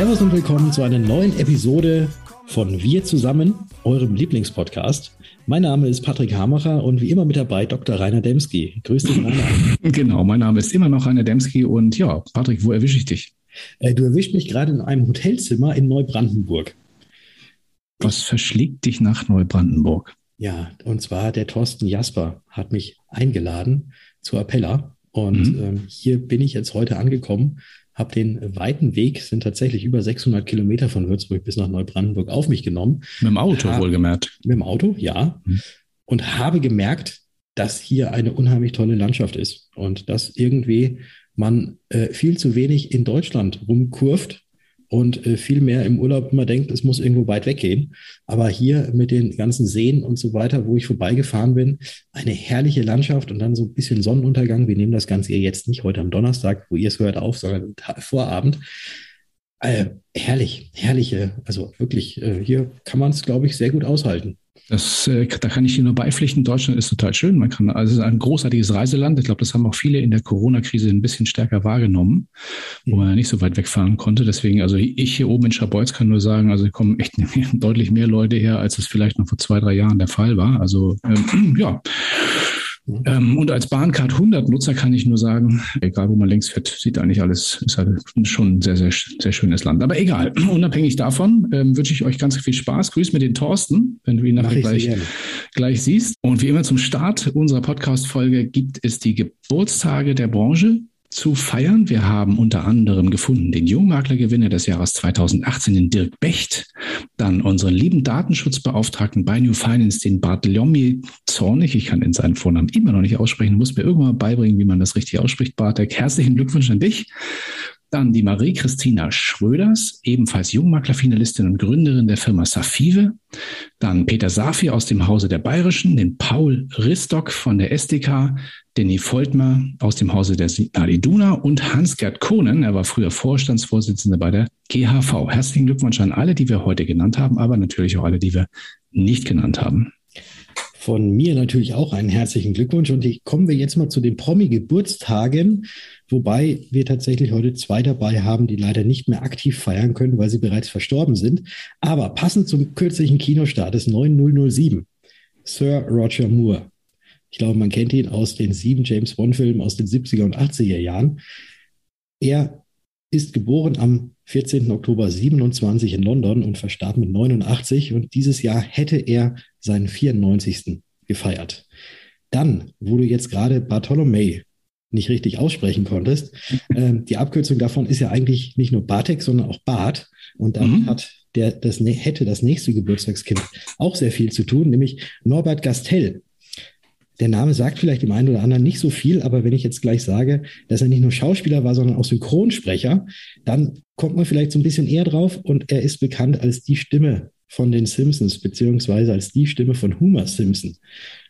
Servus und willkommen zu einer neuen Episode von Wir zusammen, eurem Lieblingspodcast. Mein Name ist Patrick Hamacher und wie immer mit dabei Dr. Rainer Demski. Grüß dich, Rainer. Genau, mein Name ist immer noch Rainer Demski und ja, Patrick, wo erwische ich dich? Äh, du erwischt mich gerade in einem Hotelzimmer in Neubrandenburg. Was verschlägt dich nach Neubrandenburg? Ja, und zwar der Thorsten Jasper hat mich eingeladen zu Appella. Und mhm. ähm, hier bin ich jetzt heute angekommen, habe den weiten Weg, sind tatsächlich über 600 Kilometer von Würzburg bis nach Neubrandenburg auf mich genommen. Mit dem Auto hab, wohlgemerkt. Mit dem Auto, ja. Mhm. Und habe gemerkt, dass hier eine unheimlich tolle Landschaft ist und dass irgendwie man äh, viel zu wenig in Deutschland rumkurft und äh, viel mehr im Urlaub immer denkt, es muss irgendwo weit weggehen. Aber hier mit den ganzen Seen und so weiter, wo ich vorbeigefahren bin, eine herrliche Landschaft und dann so ein bisschen Sonnenuntergang. Wir nehmen das Ganze jetzt nicht heute am Donnerstag, wo ihr es hört, auf, sondern Vorabend. Äh, herrlich, herrliche, also wirklich, äh, hier kann man es, glaube ich, sehr gut aushalten. Das, äh, da kann ich Ihnen nur beipflichten. Deutschland ist total schön. Man kann, also es ist ein großartiges Reiseland. Ich glaube, das haben auch viele in der Corona-Krise ein bisschen stärker wahrgenommen, wo man ja nicht so weit wegfahren konnte. Deswegen, also ich hier oben in Schabolz kann nur sagen, also kommen echt deutlich mehr Leute her, als es vielleicht noch vor zwei, drei Jahren der Fall war. Also ähm, ja, ähm, und als Bahncard 100 Nutzer kann ich nur sagen, egal wo man längs fährt, sieht eigentlich alles, ist halt schon ein sehr, sehr, sehr schönes Land. Aber egal, unabhängig davon ähm, wünsche ich euch ganz viel Spaß. Grüß mir den Thorsten, wenn du ihn nachher gleich, gleich siehst. Und wie immer zum Start unserer Podcast-Folge gibt es die Geburtstage der Branche zu feiern. Wir haben unter anderem gefunden den Jungmaklergewinner des Jahres 2018, den Dirk Becht, dann unseren lieben Datenschutzbeauftragten bei New Finance, den Bartolomé Zornig. Ich kann in seinen Vornamen immer noch nicht aussprechen, muss mir irgendwann beibringen, wie man das richtig ausspricht, Bartek. Herzlichen Glückwunsch an dich. Dann die Marie-Christina Schröders, ebenfalls Jungmaklerfinalistin und Gründerin der Firma Safive. Dann Peter Safi aus dem Hause der Bayerischen, den Paul Ristock von der SDK, Denny Voltmer aus dem Hause der Signal Iduna und Hans-Gerd Kohnen, er war früher Vorstandsvorsitzender bei der GHV. Herzlichen Glückwunsch an alle, die wir heute genannt haben, aber natürlich auch alle, die wir nicht genannt haben. Von mir natürlich auch einen herzlichen Glückwunsch und ich kommen wir jetzt mal zu den Promi-Geburtstagen, wobei wir tatsächlich heute zwei dabei haben, die leider nicht mehr aktiv feiern können, weil sie bereits verstorben sind. Aber passend zum kürzlichen Kinostart des 9007, Sir Roger Moore. Ich glaube, man kennt ihn aus den sieben James Bond-Filmen aus den 70er und 80er Jahren. Er ist geboren am 14. Oktober 27 in London und verstarb mit 89 und dieses Jahr hätte er seinen 94. gefeiert. Dann, du jetzt gerade Bartholomew nicht richtig aussprechen konntest, äh, die Abkürzung davon ist ja eigentlich nicht nur Bartek, sondern auch Bart und damit mhm. hat der, das, hätte das nächste Geburtstagskind auch sehr viel zu tun, nämlich Norbert Gastel. Der Name sagt vielleicht dem einen oder anderen nicht so viel, aber wenn ich jetzt gleich sage, dass er nicht nur Schauspieler war, sondern auch Synchronsprecher, dann kommt man vielleicht so ein bisschen eher drauf und er ist bekannt als die Stimme von den Simpsons, beziehungsweise als die Stimme von Homer Simpson.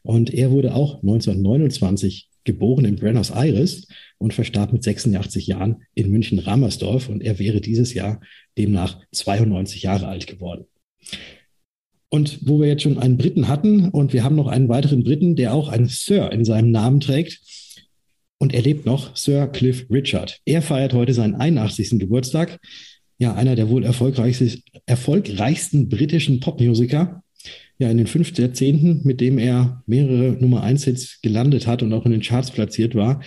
Und er wurde auch 1929 geboren in Buenos Aires und verstarb mit 86 Jahren in München-Ramersdorf und er wäre dieses Jahr demnach 92 Jahre alt geworden. Und wo wir jetzt schon einen Briten hatten und wir haben noch einen weiteren Briten, der auch einen Sir in seinem Namen trägt. Und er lebt noch, Sir Cliff Richard. Er feiert heute seinen 81. Geburtstag. Ja, einer der wohl erfolgreichsten, erfolgreichsten britischen Popmusiker. Ja, in den fünf Jahrzehnten, mit dem er mehrere Nummer 1 Hits gelandet hat und auch in den Charts platziert war,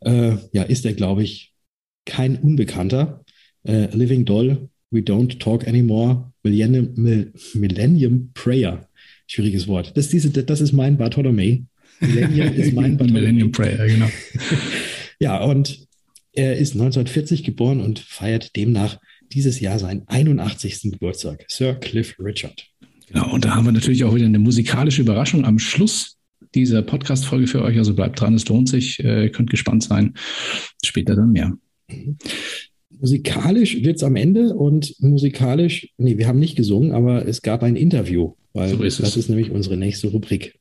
äh, ja, ist er, glaube ich, kein Unbekannter. Äh, Living Doll, We Don't Talk Anymore, Millennium, Millennium Prayer. Schwieriges Wort. Das, diese, das ist mein Bartholomew. Millennium ist mein Bartholomew. Millennium Prayer, genau. ja, und er ist 1940 geboren und feiert demnach dieses Jahr seinen 81. Geburtstag. Sir Cliff Richard. Genau, und da haben wir natürlich auch wieder eine musikalische Überraschung am Schluss dieser Podcast-Folge für euch. Also bleibt dran, es lohnt sich. Ihr äh, könnt gespannt sein. Später dann mehr. Mhm. Musikalisch wird es am Ende und musikalisch, nee, wir haben nicht gesungen, aber es gab ein Interview, weil so ist das ist nämlich unsere nächste Rubrik.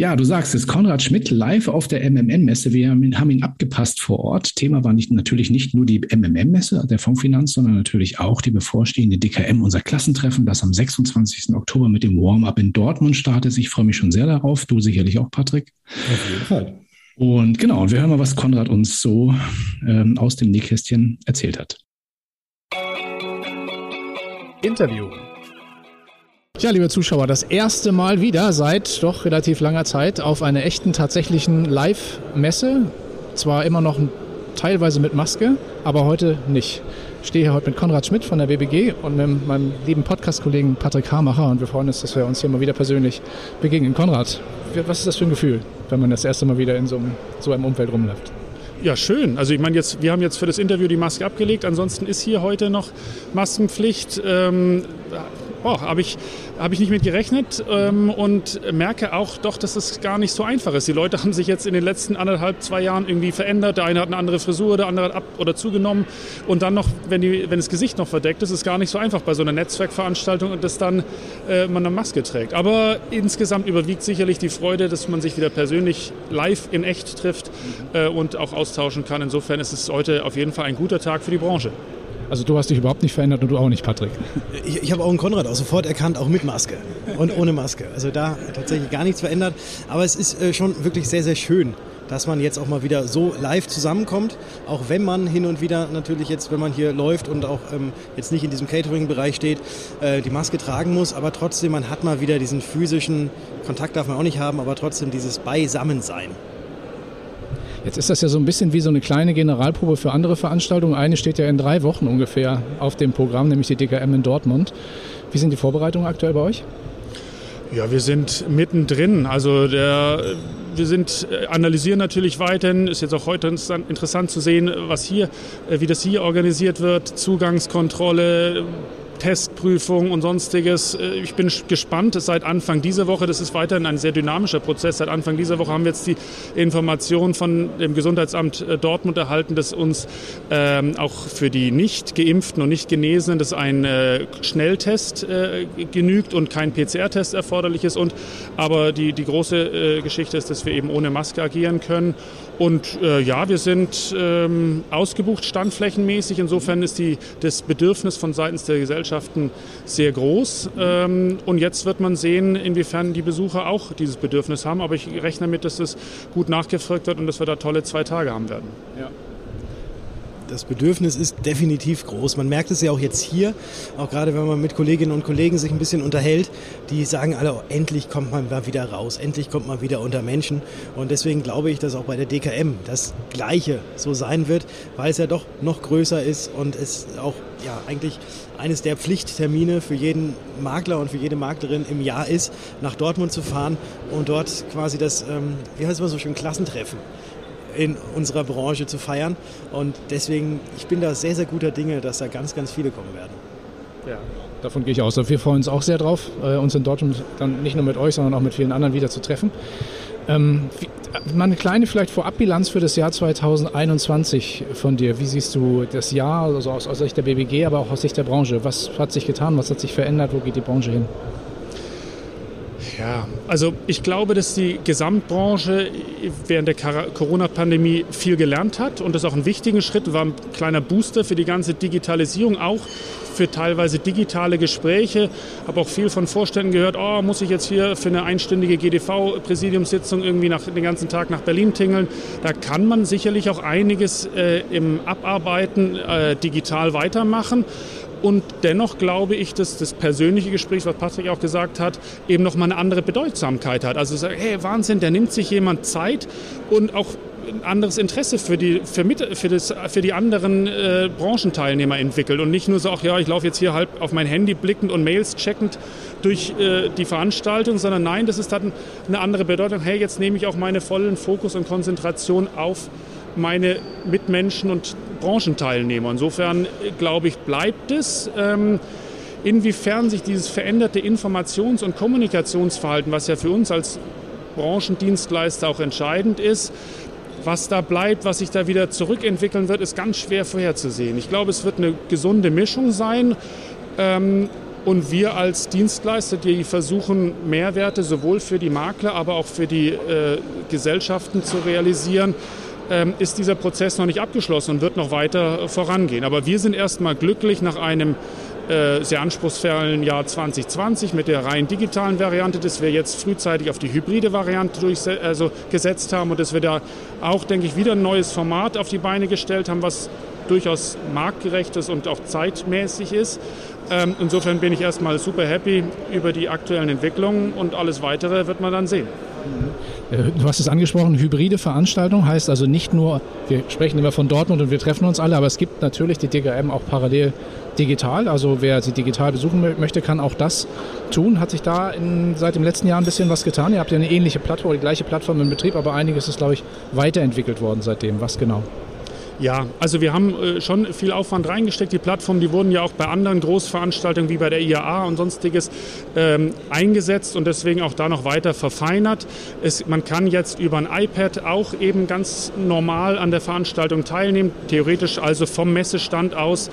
Ja, du sagst es, Konrad Schmidt live auf der MMM-Messe. Wir haben ihn abgepasst vor Ort. Thema war nicht, natürlich nicht nur die MMM-Messe der Fondsfinanz, sondern natürlich auch die bevorstehende DKM, unser Klassentreffen, das am 26. Oktober mit dem Warm-up in Dortmund startet. Ich freue mich schon sehr darauf. Du sicherlich auch, Patrick. Auf jeden Fall. Und genau, wir hören mal, was Konrad uns so ähm, aus dem Nähkästchen erzählt hat. Interview. Ja, liebe Zuschauer, das erste Mal wieder seit doch relativ langer Zeit auf einer echten, tatsächlichen Live-Messe. Zwar immer noch teilweise mit Maske, aber heute nicht. Ich stehe hier heute mit Konrad Schmidt von der BBG und mit meinem lieben Podcast-Kollegen Patrick Hamacher und wir freuen uns, dass wir uns hier mal wieder persönlich begegnen. Konrad, was ist das für ein Gefühl, wenn man das erste Mal wieder in so einem, so einem Umfeld rumläuft? Ja, schön. Also ich meine, jetzt, wir haben jetzt für das Interview die Maske abgelegt. Ansonsten ist hier heute noch Maskenpflicht. Ähm, oh, habe ich, hab ich nicht mit gerechnet ähm, und merke auch doch, dass es gar nicht so einfach ist. Die Leute haben sich jetzt in den letzten anderthalb, zwei Jahren irgendwie verändert. Der eine hat eine andere Frisur, der andere hat ab- oder zugenommen. Und dann noch, wenn, die, wenn das Gesicht noch verdeckt ist, ist es gar nicht so einfach bei so einer Netzwerkveranstaltung und dass dann äh, man eine Maske trägt. Aber insgesamt überwiegt sicherlich die Freude, dass man sich wieder persönlich live in echt trifft äh, und auch austauschen kann. Insofern ist es heute auf jeden Fall ein guter Tag für die Branche. Also du hast dich überhaupt nicht verändert und du auch nicht, Patrick. Ich, ich habe auch einen Konrad auch sofort erkannt, auch mit Maske und ohne Maske. Also da tatsächlich gar nichts verändert. Aber es ist äh, schon wirklich sehr, sehr schön, dass man jetzt auch mal wieder so live zusammenkommt. Auch wenn man hin und wieder natürlich jetzt, wenn man hier läuft und auch ähm, jetzt nicht in diesem Catering-Bereich steht, äh, die Maske tragen muss. Aber trotzdem, man hat mal wieder diesen physischen Kontakt, darf man auch nicht haben, aber trotzdem dieses Beisammensein. Jetzt ist das ja so ein bisschen wie so eine kleine Generalprobe für andere Veranstaltungen. Eine steht ja in drei Wochen ungefähr auf dem Programm, nämlich die DKM in Dortmund. Wie sind die Vorbereitungen aktuell bei euch? Ja, wir sind mittendrin. Also der, wir sind äh, analysieren natürlich weiterhin. Ist jetzt auch heute interessant zu sehen, was hier, äh, wie das hier organisiert wird. Zugangskontrolle, Testprüfung und sonstiges. Äh, ich bin gespannt. Seit Anfang dieser Woche, das ist weiterhin ein sehr dynamischer Prozess. Seit Anfang dieser Woche haben wir jetzt die Information von dem Gesundheitsamt äh, Dortmund erhalten, dass uns ähm, auch für die nicht geimpften und nicht Genesenen, dass ein äh, Schnelltest äh, genügt und kein PCR-Test erforderlich ist. Und aber die, die große äh, Geschichte ist, dass wir eben ohne Maske agieren können. Und äh, ja, wir sind ähm, ausgebucht standflächenmäßig. Insofern ist die, das Bedürfnis von seitens der Gesellschaften sehr groß. Ähm, und jetzt wird man sehen, inwiefern die Besucher auch dieses Bedürfnis haben. Aber ich rechne damit, dass es gut nachgefragt wird und dass wir da tolle zwei Tage haben werden. Ja das Bedürfnis ist definitiv groß. Man merkt es ja auch jetzt hier, auch gerade wenn man mit Kolleginnen und Kollegen sich ein bisschen unterhält, die sagen alle, oh, endlich kommt man mal wieder raus, endlich kommt man wieder unter Menschen. Und deswegen glaube ich, dass auch bei der DKM das Gleiche so sein wird, weil es ja doch noch größer ist und es auch ja eigentlich eines der Pflichttermine für jeden Makler und für jede Maklerin im Jahr ist, nach Dortmund zu fahren und dort quasi das, ähm, wie heißt es so schön, Klassentreffen in unserer Branche zu feiern. Und deswegen, ich bin da sehr, sehr guter Dinge, dass da ganz, ganz viele kommen werden. Ja. Davon gehe ich aus. Wir freuen uns auch sehr drauf, äh, uns in Dortmund dann nicht nur mit euch, sondern auch mit vielen anderen wieder zu treffen. Ähm, wie, mal eine kleine vielleicht Vorabbilanz für das Jahr 2021 von dir. Wie siehst du das Jahr, also aus Sicht der BBG, aber auch aus Sicht der Branche? Was hat sich getan? Was hat sich verändert? Wo geht die Branche hin? Ja, also ich glaube, dass die Gesamtbranche während der Corona-Pandemie viel gelernt hat und das auch ein wichtiger Schritt war, ein kleiner Booster für die ganze Digitalisierung, auch für teilweise digitale Gespräche. Habe auch viel von Vorständen gehört, oh, muss ich jetzt hier für eine einstündige GDV-Präsidiumssitzung irgendwie nach, den ganzen Tag nach Berlin tingeln. Da kann man sicherlich auch einiges äh, im Abarbeiten äh, digital weitermachen. Und dennoch glaube ich, dass das persönliche Gespräch, was Patrick auch gesagt hat, eben nochmal eine andere Bedeutsamkeit hat. Also hey, Wahnsinn, da nimmt sich jemand Zeit und auch ein anderes Interesse für die, für, mit, für das, für die anderen äh, Branchenteilnehmer entwickelt und nicht nur so, ach ja, ich laufe jetzt hier halb auf mein Handy blickend und Mails checkend durch äh, die Veranstaltung, sondern nein, das ist dann eine andere Bedeutung. Hey, jetzt nehme ich auch meinen vollen Fokus und Konzentration auf meine Mitmenschen und Branchenteilnehmer. Insofern glaube ich, bleibt es. Ähm, inwiefern sich dieses veränderte Informations- und Kommunikationsverhalten, was ja für uns als Branchendienstleister auch entscheidend ist, was da bleibt, was sich da wieder zurückentwickeln wird, ist ganz schwer vorherzusehen. Ich glaube, es wird eine gesunde Mischung sein. Ähm, und wir als Dienstleister, die versuchen, Mehrwerte sowohl für die Makler, aber auch für die äh, Gesellschaften zu realisieren, ist dieser Prozess noch nicht abgeschlossen und wird noch weiter vorangehen. Aber wir sind erstmal glücklich nach einem äh, sehr anspruchsvollen Jahr 2020 mit der rein digitalen Variante, dass wir jetzt frühzeitig auf die hybride Variante also gesetzt haben und dass wir da auch, denke ich, wieder ein neues Format auf die Beine gestellt haben, was durchaus marktgerecht ist und auch zeitmäßig ist. Ähm, insofern bin ich erstmal super happy über die aktuellen Entwicklungen und alles weitere wird man dann sehen. Äh, du hast es angesprochen, hybride Veranstaltung heißt also nicht nur, wir sprechen immer von Dortmund und wir treffen uns alle, aber es gibt natürlich die DGM auch parallel digital. Also wer sie digital besuchen möchte, kann auch das tun. Hat sich da in, seit dem letzten Jahr ein bisschen was getan? Ihr habt ja eine ähnliche Plattform, die gleiche Plattform im Betrieb, aber einiges ist, glaube ich, weiterentwickelt worden seitdem. Was genau? Ja, also wir haben äh, schon viel Aufwand reingesteckt. Die Plattformen, die wurden ja auch bei anderen Großveranstaltungen wie bei der IAA und sonstiges ähm, eingesetzt und deswegen auch da noch weiter verfeinert. Es, man kann jetzt über ein iPad auch eben ganz normal an der Veranstaltung teilnehmen, theoretisch also vom Messestand aus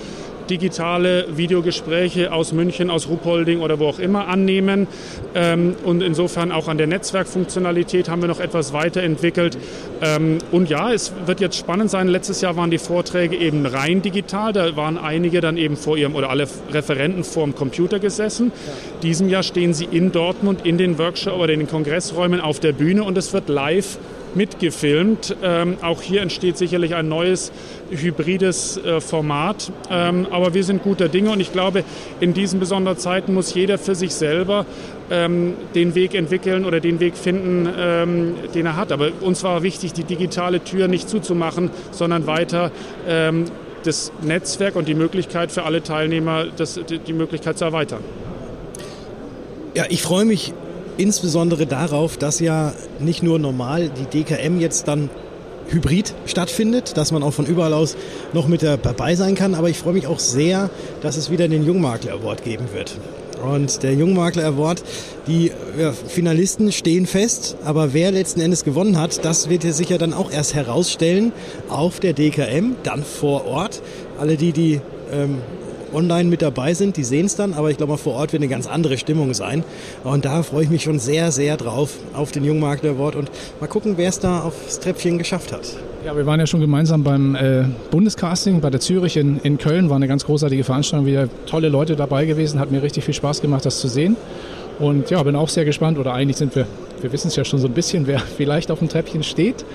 digitale Videogespräche aus München, aus Ruppolding oder wo auch immer annehmen. Ähm, und insofern auch an der Netzwerkfunktionalität haben wir noch etwas weiterentwickelt. Ähm, und ja, es wird jetzt spannend sein. Letztes Jahr waren die Vorträge eben rein digital. Da waren einige dann eben vor ihrem oder alle Referenten vor dem Computer gesessen. Ja. Diesem Jahr stehen sie in Dortmund in den Workshop oder in den Kongressräumen auf der Bühne und es wird live mitgefilmt. Ähm, auch hier entsteht sicherlich ein neues hybrides äh, Format. Ähm, aber wir sind guter Dinge und ich glaube, in diesen besonderen Zeiten muss jeder für sich selber ähm, den Weg entwickeln oder den Weg finden, ähm, den er hat. Aber uns war wichtig, die digitale Tür nicht zuzumachen, sondern weiter ähm, das Netzwerk und die Möglichkeit für alle Teilnehmer, das, die Möglichkeit zu erweitern. Ja, ich freue mich insbesondere darauf, dass ja nicht nur normal die DKM jetzt dann hybrid stattfindet, dass man auch von überall aus noch mit dabei sein kann. Aber ich freue mich auch sehr, dass es wieder den Jungmakler Award geben wird. Und der Jungmakler Award, die ja, Finalisten stehen fest, aber wer letzten Endes gewonnen hat, das wird er sicher dann auch erst herausstellen auf der DKM, dann vor Ort. Alle die, die ähm, online mit dabei sind, die sehen es dann, aber ich glaube mal vor Ort wird eine ganz andere Stimmung sein. Und da freue ich mich schon sehr, sehr drauf auf den Jungmakler Award und mal gucken, wer es da aufs Treppchen geschafft hat. Ja, wir waren ja schon gemeinsam beim äh, Bundescasting bei der Zürich in, in Köln. War eine ganz großartige Veranstaltung, wieder tolle Leute dabei gewesen. Hat mir richtig viel Spaß gemacht, das zu sehen. Und ja, bin auch sehr gespannt, oder eigentlich sind wir, wir wissen es ja schon so ein bisschen, wer vielleicht auf dem Treppchen steht,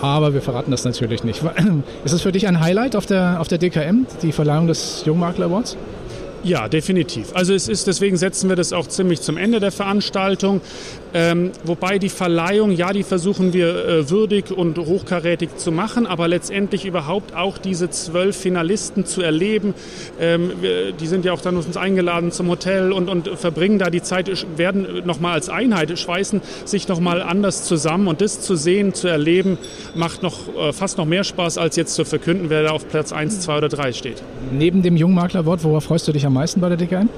aber wir verraten das natürlich nicht. Ist es für dich ein Highlight auf der, auf der DKM, die Verleihung des Jungmakler Awards? Ja, definitiv. Also es ist, deswegen setzen wir das auch ziemlich zum Ende der Veranstaltung. Ähm, wobei die Verleihung, ja, die versuchen wir äh, würdig und hochkarätig zu machen, aber letztendlich überhaupt auch diese zwölf Finalisten zu erleben. Ähm, die sind ja auch dann uns eingeladen zum Hotel und, und verbringen da die Zeit, werden nochmal als Einheit, schweißen sich nochmal anders zusammen und das zu sehen, zu erleben, macht noch äh, fast noch mehr Spaß, als jetzt zu verkünden, wer da auf Platz 1, 2 oder 3 steht. Neben dem Jungmaklerwort, worauf freust du dich am meisten bei der DKN?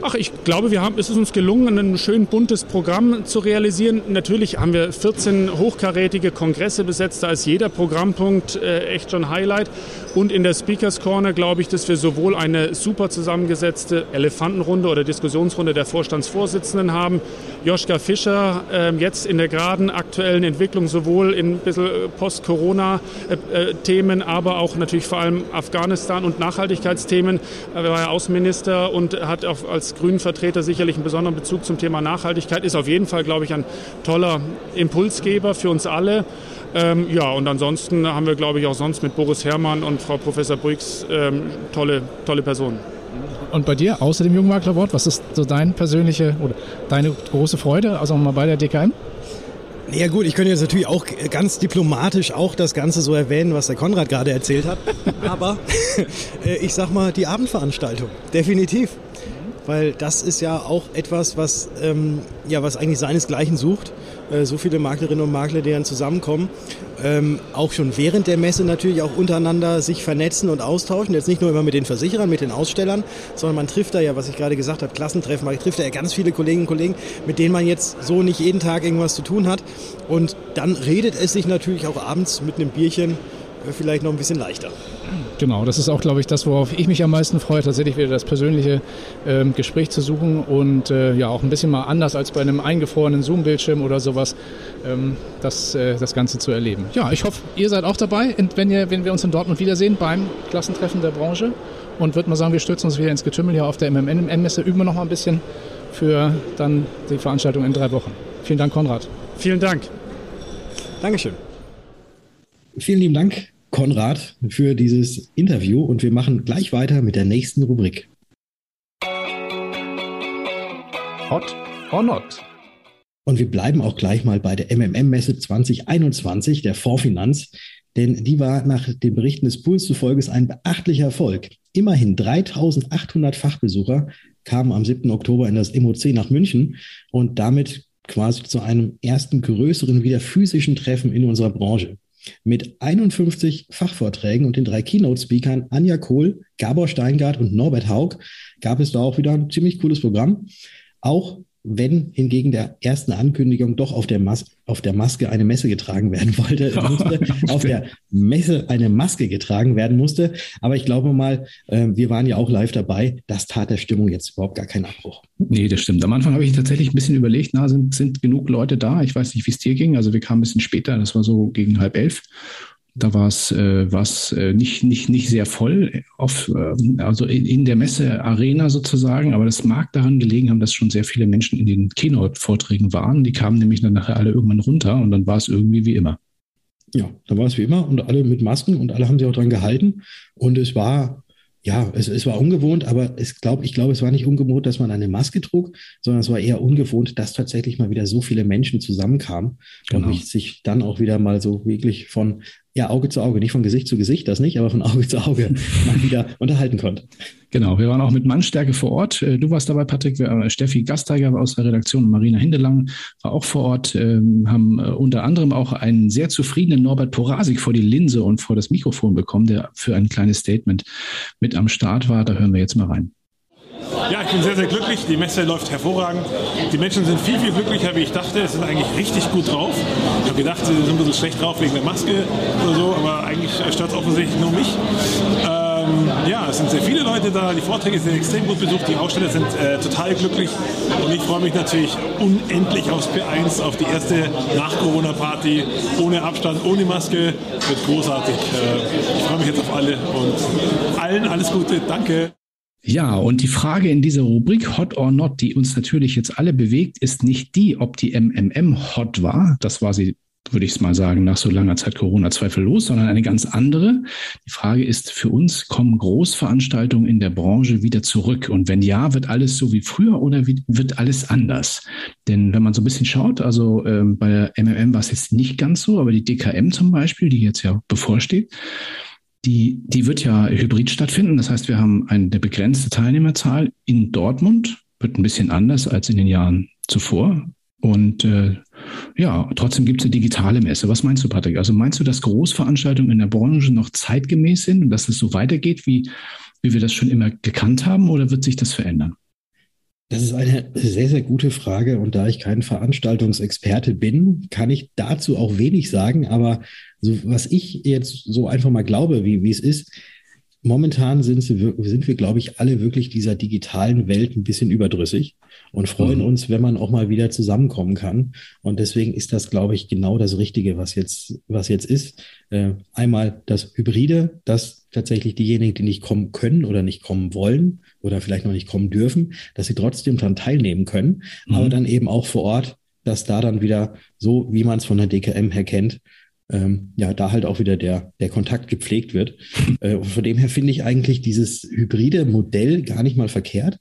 Ach, ich glaube, wir haben, es ist uns gelungen, ein schön buntes Programm zu realisieren. Natürlich haben wir 14 hochkarätige Kongresse besetzt, da ist jeder Programmpunkt äh, echt schon Highlight. Und in der Speakers Corner glaube ich, dass wir sowohl eine super zusammengesetzte Elefantenrunde oder Diskussionsrunde der Vorstandsvorsitzenden haben. Joschka Fischer äh, jetzt in der geraden aktuellen Entwicklung sowohl in ein bisschen äh, Post-Corona-Themen, aber auch natürlich vor allem Afghanistan und Nachhaltigkeitsthemen. Er war ja Außenminister und hat auch als grünen Vertreter sicherlich einen besonderen Bezug zum Thema Nachhaltigkeit. Ist auf jeden Fall, glaube ich, ein toller Impulsgeber für uns alle. Ähm, ja, und ansonsten haben wir, glaube ich, auch sonst mit Boris Herrmann und Frau Professor Briggs ähm, tolle, tolle Personen. Und bei dir, außer dem Jungmaklerwort, was ist so deine persönliche oder deine große Freude, also mal bei der DKM? Ja gut, ich könnte jetzt natürlich auch ganz diplomatisch auch das Ganze so erwähnen, was der Konrad gerade erzählt hat. Aber äh, ich sag mal, die Abendveranstaltung, definitiv weil das ist ja auch etwas, was, ähm, ja, was eigentlich seinesgleichen sucht. Äh, so viele Maklerinnen und Makler, die dann zusammenkommen, ähm, auch schon während der Messe natürlich auch untereinander sich vernetzen und austauschen. Jetzt nicht nur immer mit den Versicherern, mit den Ausstellern, sondern man trifft da ja, was ich gerade gesagt habe, Klassentreffen, man trifft da ja ganz viele Kolleginnen und Kollegen, mit denen man jetzt so nicht jeden Tag irgendwas zu tun hat. Und dann redet es sich natürlich auch abends mit einem Bierchen vielleicht noch ein bisschen leichter. Genau, das ist auch, glaube ich, das, worauf ich mich am meisten freue, tatsächlich wieder das persönliche äh, Gespräch zu suchen und äh, ja auch ein bisschen mal anders als bei einem eingefrorenen Zoom-Bildschirm oder sowas, ähm, das, äh, das Ganze zu erleben. Ja, ich hoffe, ihr seid auch dabei, wenn, ihr, wenn wir uns in Dortmund wiedersehen beim Klassentreffen der Branche und würde mal sagen, wir stürzen uns wieder ins Getümmel hier auf der MMN-Messe, üben wir noch mal ein bisschen für dann die Veranstaltung in drei Wochen. Vielen Dank, Konrad. Vielen Dank. Dankeschön. Vielen lieben Dank, Konrad, für dieses Interview und wir machen gleich weiter mit der nächsten Rubrik. Hot or not? Und wir bleiben auch gleich mal bei der MMM-Messe 2021 der Fondsfinanz, denn die war nach den Berichten des Puls zufolge ein beachtlicher Erfolg. Immerhin 3800 Fachbesucher kamen am 7. Oktober in das MOC nach München und damit quasi zu einem ersten größeren, wieder physischen Treffen in unserer Branche. Mit 51 Fachvorträgen und den drei Keynote-Speakern Anja Kohl, Gabor Steingart und Norbert Haug gab es da auch wieder ein ziemlich cooles Programm. Auch wenn hingegen der ersten Ankündigung doch auf der, Mas auf der Maske eine Messe getragen werden wollte, musste auf der Messe eine Maske getragen werden musste. Aber ich glaube mal, äh, wir waren ja auch live dabei. Das tat der Stimmung jetzt überhaupt gar keinen Abbruch. Nee, das stimmt. Am Anfang habe ich tatsächlich ein bisschen überlegt, na, sind, sind genug Leute da? Ich weiß nicht, wie es dir ging. Also wir kamen ein bisschen später, das war so gegen halb elf. Da war es äh, äh, nicht, nicht, nicht sehr voll, auf, äh, also in, in der Messe-Arena sozusagen, aber das mag daran gelegen haben, dass schon sehr viele Menschen in den Keynote-Vorträgen waren. Die kamen nämlich dann nachher alle irgendwann runter und dann war es irgendwie wie immer. Ja, da war es wie immer und alle mit Masken und alle haben sich auch dran gehalten. Und es war ja, es, es war ungewohnt, aber es glaub, ich glaube, es war nicht ungewohnt, dass man eine Maske trug, sondern es war eher ungewohnt, dass tatsächlich mal wieder so viele Menschen zusammenkamen genau. und sich dann auch wieder mal so wirklich von ja, Auge zu Auge, nicht von Gesicht zu Gesicht, das nicht, aber von Auge zu Auge mal wieder unterhalten konnte. Genau, wir waren auch mit Mannstärke vor Ort. Äh, du warst dabei, Patrick. Äh, Steffi Gasteiger aus der Redaktion Marina Hindelang war auch vor Ort, ähm, haben äh, unter anderem auch einen sehr zufriedenen Norbert Porasik vor die Linse und vor das Mikrofon bekommen, der für ein kleines Statement mit am Start war. Da hören wir jetzt mal rein. Ja, ich bin sehr, sehr glücklich. Die Messe läuft hervorragend. Die Menschen sind viel, viel glücklicher, wie ich dachte. Es sind eigentlich richtig gut drauf. Ich habe gedacht, sie sind ein bisschen schlecht drauf wegen der Maske oder so, aber eigentlich stört es offensichtlich nur mich. Ähm, ja, es sind sehr viele Leute da. Die Vorträge sind extrem gut besucht. Die Aussteller sind äh, total glücklich. Und ich freue mich natürlich unendlich aufs P1, auf die erste Nach-Corona-Party. Ohne Abstand, ohne Maske. Wird großartig. Äh, ich freue mich jetzt auf alle und allen alles Gute. Danke. Ja, und die Frage in dieser Rubrik Hot or Not, die uns natürlich jetzt alle bewegt, ist nicht die, ob die MMM hot war. Das war sie, würde ich es mal sagen, nach so langer Zeit Corona zweifellos, sondern eine ganz andere. Die Frage ist für uns, kommen Großveranstaltungen in der Branche wieder zurück? Und wenn ja, wird alles so wie früher oder wird alles anders? Denn wenn man so ein bisschen schaut, also ähm, bei der MMM war es jetzt nicht ganz so, aber die DKM zum Beispiel, die jetzt ja bevorsteht, die, die wird ja hybrid stattfinden. Das heißt, wir haben eine begrenzte Teilnehmerzahl in Dortmund, wird ein bisschen anders als in den Jahren zuvor. Und äh, ja, trotzdem gibt es eine digitale Messe. Was meinst du, Patrick? Also meinst du, dass Großveranstaltungen in der Branche noch zeitgemäß sind und dass es so weitergeht, wie, wie wir das schon immer gekannt haben, oder wird sich das verändern? Das ist eine sehr, sehr gute Frage. Und da ich kein Veranstaltungsexperte bin, kann ich dazu auch wenig sagen. Aber so, was ich jetzt so einfach mal glaube, wie, wie es ist, momentan sind, sie, sind wir, glaube ich, alle wirklich dieser digitalen Welt ein bisschen überdrüssig und freuen mhm. uns, wenn man auch mal wieder zusammenkommen kann. Und deswegen ist das, glaube ich, genau das Richtige, was jetzt, was jetzt ist. Äh, einmal das Hybride, dass tatsächlich diejenigen, die nicht kommen können oder nicht kommen wollen oder vielleicht noch nicht kommen dürfen, dass sie trotzdem daran teilnehmen können, mhm. aber dann eben auch vor Ort, dass da dann wieder so, wie man es von der DKM her kennt, ähm, ja, da halt auch wieder der, der Kontakt gepflegt wird. Äh, von dem her finde ich eigentlich dieses hybride Modell gar nicht mal verkehrt,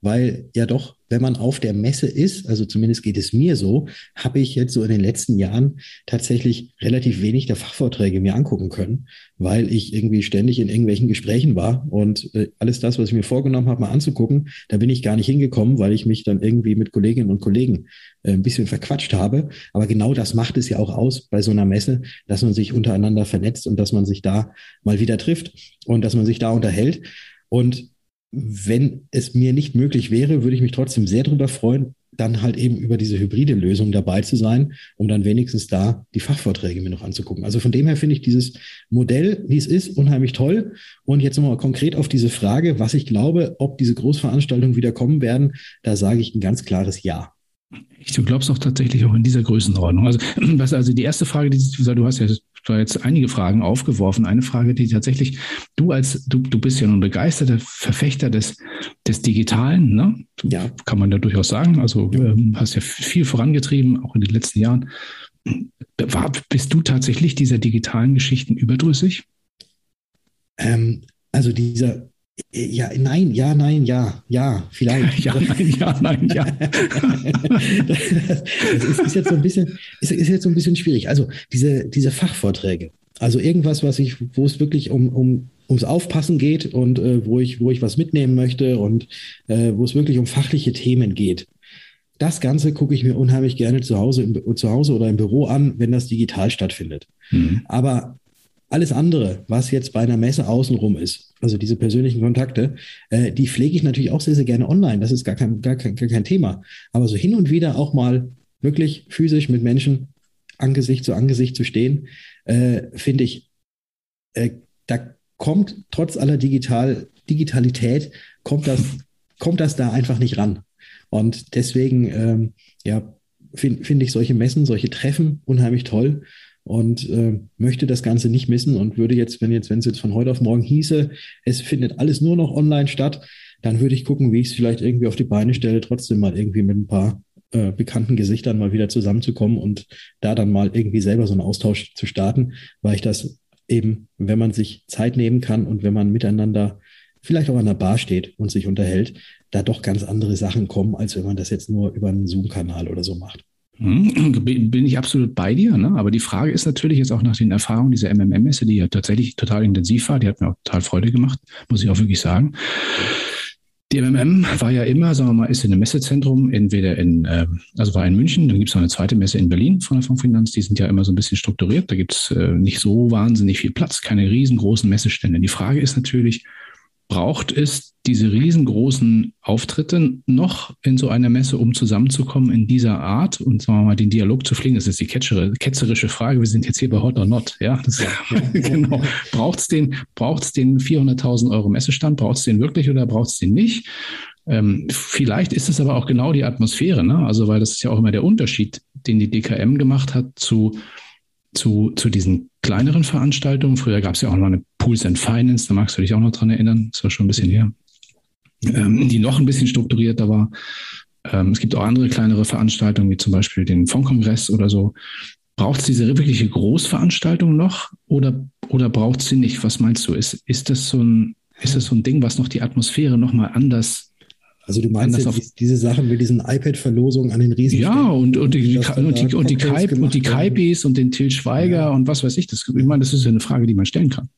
weil ja doch, wenn man auf der Messe ist, also zumindest geht es mir so, habe ich jetzt so in den letzten Jahren tatsächlich relativ wenig der Fachvorträge mir angucken können, weil ich irgendwie ständig in irgendwelchen Gesprächen war und äh, alles das, was ich mir vorgenommen habe, mal anzugucken, da bin ich gar nicht hingekommen, weil ich mich dann irgendwie mit Kolleginnen und Kollegen äh, ein bisschen verquatscht habe. Aber genau das macht es ja auch aus bei so einer Messe, dass man sich untereinander vernetzt und dass man sich da mal wieder trifft und dass man sich da unterhält. Und wenn es mir nicht möglich wäre, würde ich mich trotzdem sehr darüber freuen, dann halt eben über diese hybride Lösung dabei zu sein, um dann wenigstens da die Fachvorträge mir noch anzugucken. Also von dem her finde ich dieses Modell, wie es ist, unheimlich toll. Und jetzt nochmal konkret auf diese Frage, was ich glaube, ob diese Großveranstaltungen wieder kommen werden, da sage ich ein ganz klares Ja. Du glaubst auch tatsächlich auch in dieser Größenordnung. Also, was, also die erste Frage, die du hast ja jetzt einige Fragen aufgeworfen. Eine Frage, die tatsächlich, du als, du, du bist ja nun begeisterter Verfechter des, des Digitalen, ne? Ja. Kann man ja durchaus sagen. Also ähm, hast ja viel vorangetrieben, auch in den letzten Jahren. War, bist du tatsächlich dieser digitalen Geschichten überdrüssig? Ähm, also dieser ja, nein, ja, nein, ja, ja, vielleicht. Ja, nein, ja, nein, ja. das, ist, ist, jetzt so ein bisschen, ist, ist, jetzt so ein bisschen schwierig. Also diese, diese Fachvorträge, also irgendwas, was ich, wo es wirklich um, um ums Aufpassen geht und äh, wo ich, wo ich was mitnehmen möchte und äh, wo es wirklich um fachliche Themen geht. Das Ganze gucke ich mir unheimlich gerne zu Hause, im, zu Hause oder im Büro an, wenn das digital stattfindet. Mhm. Aber alles andere, was jetzt bei einer Messe außenrum ist, also diese persönlichen Kontakte, äh, die pflege ich natürlich auch sehr, sehr gerne online. Das ist gar kein, gar, kein, gar kein Thema. Aber so hin und wieder auch mal wirklich physisch mit Menschen Angesicht zu Angesicht zu stehen, äh, finde ich, äh, da kommt trotz aller Digital, Digitalität, kommt das, kommt das da einfach nicht ran. Und deswegen, ähm, ja, finde find ich solche Messen, solche Treffen unheimlich toll und äh, möchte das Ganze nicht missen und würde jetzt, wenn jetzt, wenn es jetzt von heute auf morgen hieße, es findet alles nur noch online statt, dann würde ich gucken, wie ich es vielleicht irgendwie auf die Beine stelle, trotzdem mal irgendwie mit ein paar äh, bekannten Gesichtern mal wieder zusammenzukommen und da dann mal irgendwie selber so einen Austausch zu starten, weil ich das eben, wenn man sich Zeit nehmen kann und wenn man miteinander vielleicht auch an der Bar steht und sich unterhält, da doch ganz andere Sachen kommen, als wenn man das jetzt nur über einen Zoom-Kanal oder so macht. Hm, bin ich absolut bei dir. Ne? Aber die Frage ist natürlich jetzt auch nach den Erfahrungen dieser MMM-Messe, die ja tatsächlich total intensiv war, die hat mir auch total Freude gemacht, muss ich auch wirklich sagen. Die MMM war ja immer, sagen wir mal, ist in einem Messezentrum, entweder in, äh, also war in München, dann gibt es noch eine zweite Messe in Berlin von der Fondsfinanz, die sind ja immer so ein bisschen strukturiert, da gibt es äh, nicht so wahnsinnig viel Platz, keine riesengroßen Messestände. Die Frage ist natürlich, braucht es diese riesengroßen Auftritte noch in so einer Messe, um zusammenzukommen in dieser Art und sagen wir mal den Dialog zu fliegen? Das ist die ketzerische Frage. Wir sind jetzt hier bei Hot or Not. Ja, das, genau. Braucht es den, braucht's den 400.000 Euro Messestand? Braucht es den wirklich oder braucht es den nicht? Ähm, vielleicht ist es aber auch genau die Atmosphäre, ne? Also, weil das ist ja auch immer der Unterschied, den die DKM gemacht hat zu zu, zu diesen kleineren Veranstaltungen. Früher gab es ja auch noch eine Pools and Finance, da magst du dich auch noch dran erinnern, das war schon ein bisschen her, ähm, die noch ein bisschen strukturierter war. Ähm, es gibt auch andere kleinere Veranstaltungen, wie zum Beispiel den Fondkongress oder so. Braucht es diese wirkliche Großveranstaltung noch oder, oder braucht sie nicht? Was meinst du? Ist, ist, das so ein, ist das so ein Ding, was noch die Atmosphäre nochmal anders also du meinst jetzt diese Sachen mit diesen iPad-Verlosungen an den riesen Ja, und, und die, und die, und die, Kaip, und die Kaipis und den Til Schweiger ja. und was weiß ich. Das, ich meine, das ist ja eine Frage, die man stellen kann.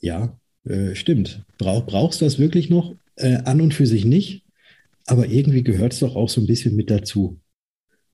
Ja, äh, stimmt. Brauch, brauchst du das wirklich noch? Äh, an und für sich nicht. Aber irgendwie gehört es doch auch so ein bisschen mit dazu.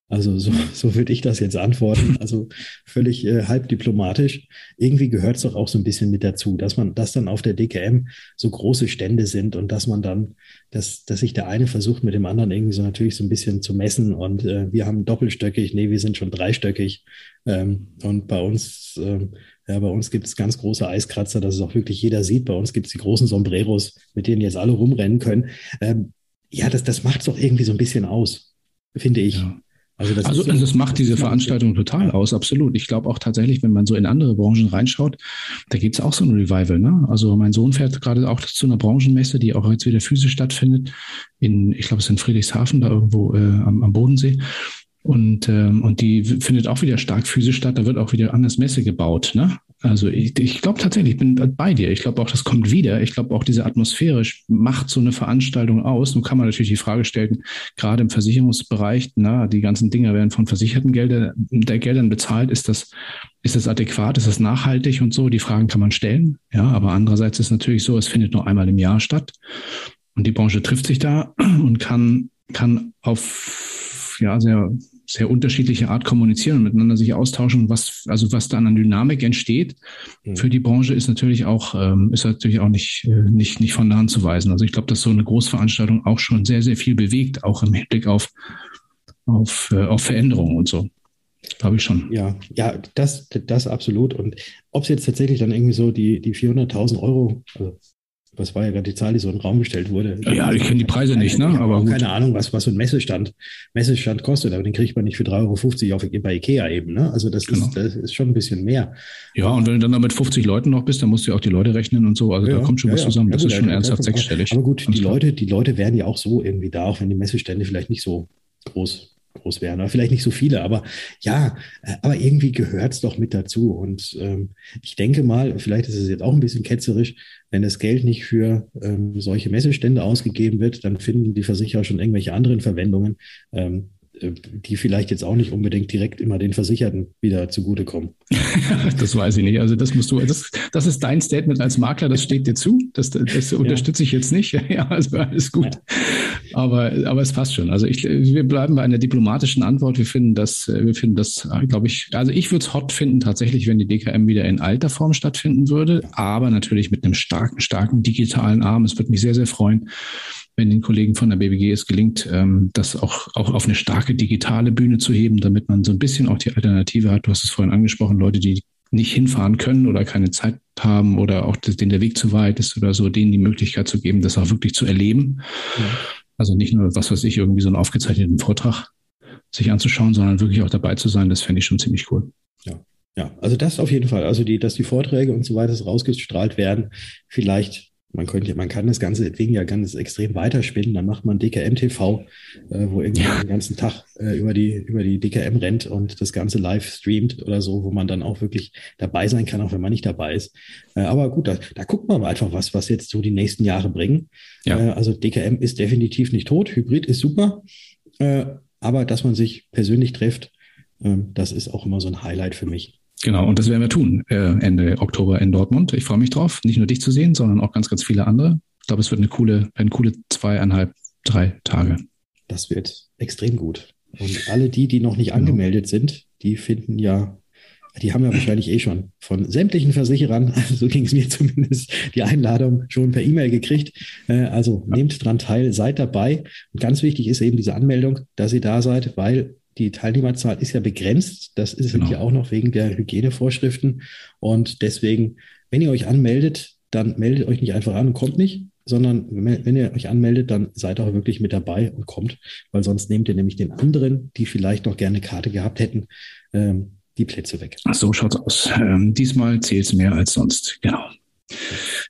Also so, so würde ich das jetzt antworten. Also völlig äh, halb diplomatisch. Irgendwie gehört es doch auch so ein bisschen mit dazu, dass man, dass dann auf der DKM so große Stände sind und dass man dann, dass, dass sich der eine versucht mit dem anderen irgendwie so natürlich so ein bisschen zu messen und äh, wir haben doppelstöckig, nee, wir sind schon dreistöckig. Ähm, und bei uns, ähm, ja, bei uns gibt es ganz große Eiskratzer, dass es auch wirklich jeder sieht. Bei uns gibt es die großen Sombreros, mit denen jetzt alle rumrennen können. Ähm, ja, das, das macht es doch irgendwie so ein bisschen aus, finde ich. Ja. Also das, also, so, das macht diese Veranstaltung total aus, absolut. Ich glaube auch tatsächlich, wenn man so in andere Branchen reinschaut, da gibt es auch so ein Revival. Ne? Also mein Sohn fährt gerade auch zu einer Branchenmesse, die auch jetzt wieder physisch stattfindet, in, ich glaube, es ist in Friedrichshafen, da irgendwo äh, am, am Bodensee. Und, ähm, und die findet auch wieder stark physisch statt. Da wird auch wieder anders Messe gebaut. Ne? Also ich, ich glaube tatsächlich, ich bin bei dir. Ich glaube auch, das kommt wieder. Ich glaube auch, diese Atmosphäre macht so eine Veranstaltung aus. Nun kann man natürlich die Frage stellen, gerade im Versicherungsbereich, na, die ganzen Dinge werden von versicherten Gelder, der Geldern bezahlt. Ist das, ist das adäquat? Ist das nachhaltig und so? Die Fragen kann man stellen. Ja, aber andererseits ist natürlich so, es findet nur einmal im Jahr statt. Und die Branche trifft sich da und kann, kann auf, ja, sehr, sehr unterschiedliche Art kommunizieren und miteinander sich austauschen. Was, also was dann an Dynamik entsteht mhm. für die Branche ist natürlich auch, ähm, ist natürlich auch nicht, äh, nicht, nicht von der Hand zu weisen. Also ich glaube, dass so eine Großveranstaltung auch schon sehr, sehr viel bewegt, auch im Hinblick auf, auf, äh, auf Veränderungen und so. Glaube ich schon. Ja, ja, das, das absolut. Und ob es jetzt tatsächlich dann irgendwie so die, die 400.000 Euro, also was war ja gerade die Zahl, die so in den Raum gestellt wurde. Ja, ich kenne die Preise keine, nicht, ne? Aber gut. keine Ahnung, was, was so ein Messestand, Messestand kostet, aber den kriegt man nicht für 3,50 Euro auf, bei Ikea eben, ne? Also das, genau. ist, das ist schon ein bisschen mehr. Ja, und wenn du dann da mit 50 Leuten noch bist, dann musst du ja auch die Leute rechnen und so. Also ja, da kommt schon ja, was zusammen. Das gut, ist schon ernsthaft sechsstellig. Aber gut, die Leute, die Leute werden ja auch so irgendwie da, auch wenn die Messestände vielleicht nicht so groß groß werden. Oder vielleicht nicht so viele, aber ja, äh, aber irgendwie gehört es doch mit dazu. Und ähm, ich denke mal, vielleicht ist es jetzt auch ein bisschen ketzerisch, wenn das Geld nicht für ähm, solche Messestände ausgegeben wird, dann finden die Versicherer schon irgendwelche anderen Verwendungen. Ähm, äh, die vielleicht jetzt auch nicht unbedingt direkt immer den Versicherten wieder zugutekommen. das weiß ich nicht. Also das musst du, das, das ist dein Statement als Makler, das steht dir zu. Das, das ja. unterstütze ich jetzt nicht. Ja, also alles gut. Ja. Aber, aber es passt schon. Also ich, wir bleiben bei einer diplomatischen Antwort. Wir finden das, wir finden das, glaube ich, also ich würde es hot finden tatsächlich, wenn die DKM wieder in alter Form stattfinden würde, aber natürlich mit einem starken, starken digitalen Arm. Es würde mich sehr, sehr freuen, wenn den Kollegen von der BBG es gelingt, ähm, das auch, auch auf eine starke digitale Bühne zu heben, damit man so ein bisschen auch die Alternative hat. Du hast es vorhin angesprochen, Leute, die nicht hinfahren können oder keine Zeit haben oder auch denen der Weg zu weit ist oder so, denen die Möglichkeit zu geben, das auch wirklich zu erleben. Ja. Also nicht nur, was weiß ich, irgendwie so einen aufgezeichneten Vortrag sich anzuschauen, sondern wirklich auch dabei zu sein, das fände ich schon ziemlich cool. Ja. Ja, also das auf jeden Fall. Also die, dass die Vorträge und so weiter rausgestrahlt werden, vielleicht man könnte, man kann das Ganze deswegen ja ganz extrem weiterspinnen. Dann macht man DKM-TV, äh, wo irgendwie ja. den ganzen Tag äh, über die, über die DKM rennt und das Ganze live streamt oder so, wo man dann auch wirklich dabei sein kann, auch wenn man nicht dabei ist. Äh, aber gut, da, da guckt man einfach was, was jetzt so die nächsten Jahre bringen. Ja. Äh, also DKM ist definitiv nicht tot. Hybrid ist super. Äh, aber dass man sich persönlich trifft, äh, das ist auch immer so ein Highlight für mich. Genau, und das werden wir tun äh, Ende Oktober in Dortmund. Ich freue mich drauf, nicht nur dich zu sehen, sondern auch ganz, ganz viele andere. Ich glaube, es wird eine coole, eine coole zweieinhalb, drei Tage. Das wird extrem gut. Und alle die, die noch nicht genau. angemeldet sind, die finden ja, die haben ja wahrscheinlich eh schon von sämtlichen Versicherern, so ging es mir zumindest, die Einladung schon per E-Mail gekriegt. Äh, also ja. nehmt dran teil, seid dabei. Und ganz wichtig ist eben diese Anmeldung, dass ihr da seid, weil die Teilnehmerzahl ist ja begrenzt. Das ist genau. ja auch noch wegen der Hygienevorschriften. Und deswegen, wenn ihr euch anmeldet, dann meldet euch nicht einfach an und kommt nicht, sondern wenn ihr euch anmeldet, dann seid auch wirklich mit dabei und kommt, weil sonst nehmt ihr nämlich den anderen, die vielleicht noch gerne Karte gehabt hätten, ähm, die Plätze weg. Ach, so schaut's aus. Ähm, diesmal zählt es mehr als sonst. Genau.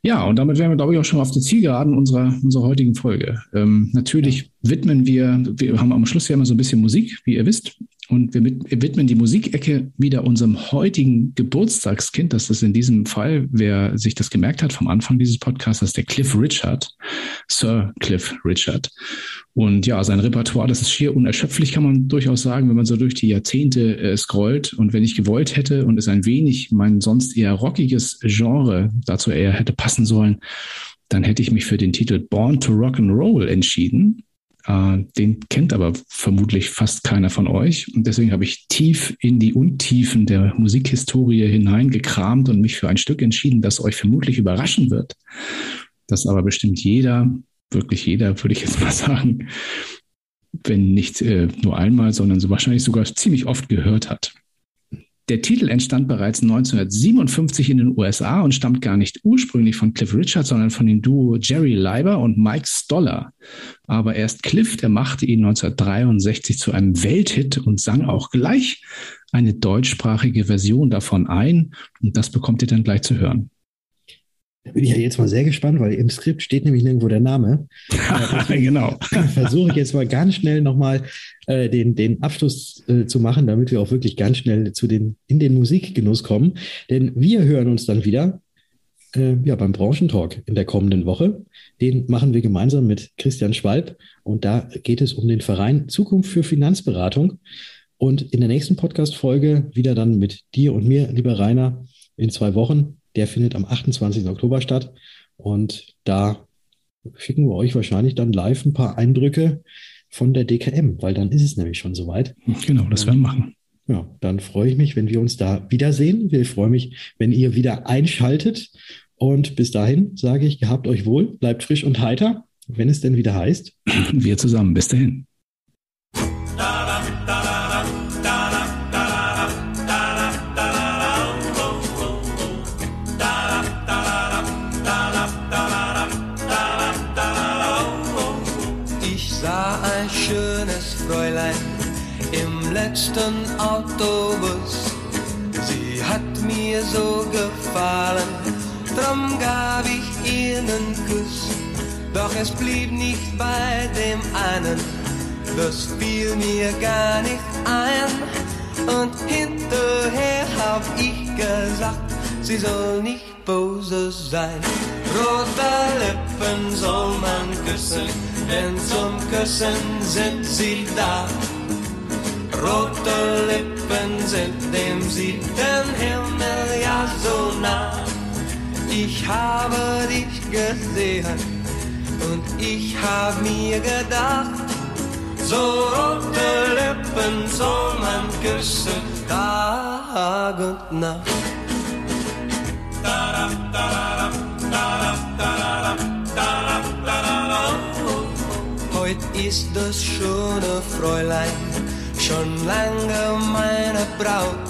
Ja, und damit wären wir, glaube ich, auch schon auf der Zielgeraden unserer, unserer heutigen Folge. Ähm, natürlich widmen wir, wir haben am Schluss ja immer so ein bisschen Musik, wie ihr wisst. Und wir, widmen die Musikecke wieder unserem heutigen Geburtstagskind. Das ist in diesem Fall, wer sich das gemerkt hat vom Anfang dieses Podcasts, das ist der Cliff Richard, Sir Cliff Richard. Und ja, sein Repertoire, das ist schier unerschöpflich, kann man durchaus sagen, wenn man so durch die Jahrzehnte äh, scrollt. Und wenn ich gewollt hätte und es ein wenig mein sonst eher rockiges Genre dazu eher hätte passen sollen, dann hätte ich mich für den Titel Born to Rock and Roll entschieden. Äh, den kennt aber vermutlich fast keiner von euch. Und deswegen habe ich tief in die Untiefen der Musikhistorie hineingekramt und mich für ein Stück entschieden, das euch vermutlich überraschen wird. Das aber bestimmt jeder, wirklich jeder, würde ich jetzt mal sagen, wenn nicht äh, nur einmal, sondern so wahrscheinlich sogar ziemlich oft gehört hat. Der Titel entstand bereits 1957 in den USA und stammt gar nicht ursprünglich von Cliff Richard, sondern von dem Duo Jerry Leiber und Mike Stoller. Aber erst Cliff, der machte ihn 1963 zu einem Welthit und sang auch gleich eine deutschsprachige Version davon ein. Und das bekommt ihr dann gleich zu hören. Da bin ich ja jetzt mal sehr gespannt, weil im Skript steht nämlich nirgendwo der Name. genau. Versuche ich jetzt mal ganz schnell nochmal äh, den, den Abschluss äh, zu machen, damit wir auch wirklich ganz schnell zu den, in den Musikgenuss kommen. Denn wir hören uns dann wieder äh, ja, beim Branchentalk in der kommenden Woche. Den machen wir gemeinsam mit Christian Schwalb. Und da geht es um den Verein Zukunft für Finanzberatung. Und in der nächsten Podcast-Folge wieder dann mit dir und mir, lieber Rainer, in zwei Wochen der findet am 28. Oktober statt. Und da schicken wir euch wahrscheinlich dann live ein paar Eindrücke von der DKM, weil dann ist es nämlich schon soweit. Genau, das werden wir machen. Ja, dann freue ich mich, wenn wir uns da wiedersehen. Ich freue mich, wenn ihr wieder einschaltet. Und bis dahin sage ich, gehabt euch wohl, bleibt frisch und heiter, wenn es denn wieder heißt. Wir zusammen. Bis dahin. Gefallen, drum gab ich ihr einen Kuss. Doch es blieb nicht bei dem einen, das fiel mir gar nicht ein. Und hinterher hab ich gesagt, sie soll nicht böse sein. Rote Lippen soll man küssen, denn zum Küssen sind sie da. Rote Lippen sind dem siebten Himmel ja so nah. Ich habe dich gesehen und ich hab mir gedacht, so rote Lippen soll man küssen, Tag und Nacht. Heut ist das schöne Fräulein schon lange meine Braut.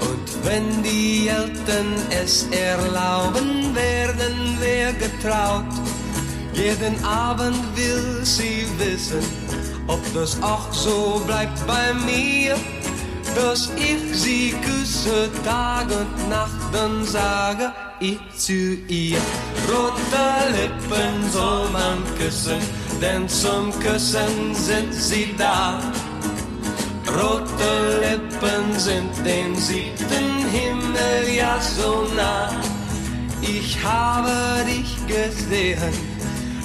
Und wenn die Eltern es erlauben, werden wir getraut. Jeden Abend will sie wissen, ob das auch so bleibt bei mir, dass ich sie küsse Tag und Nacht, dann sage ich zu ihr, rote Lippen soll man küssen, denn zum Küssen sind sie da. Rote Lippen sind dem siebten Himmel ja so nah. Ich habe dich gesehen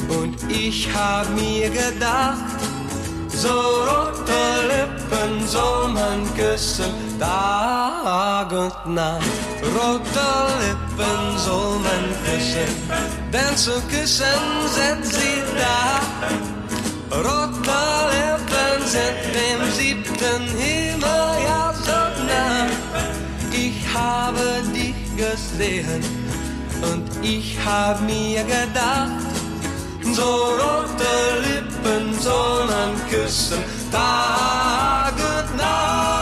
und ich hab mir gedacht, so rote Lippen soll man küssen, Tag und Nacht. Rote Lippen soll man küssen, denn zu küssen sind sie da. Rote Lippen seit dem siebten Himmel, ja so nah. Ich habe dich gesehen und ich hab mir gedacht, so rote Lippen, Sonnenküssen, Tag und Nacht.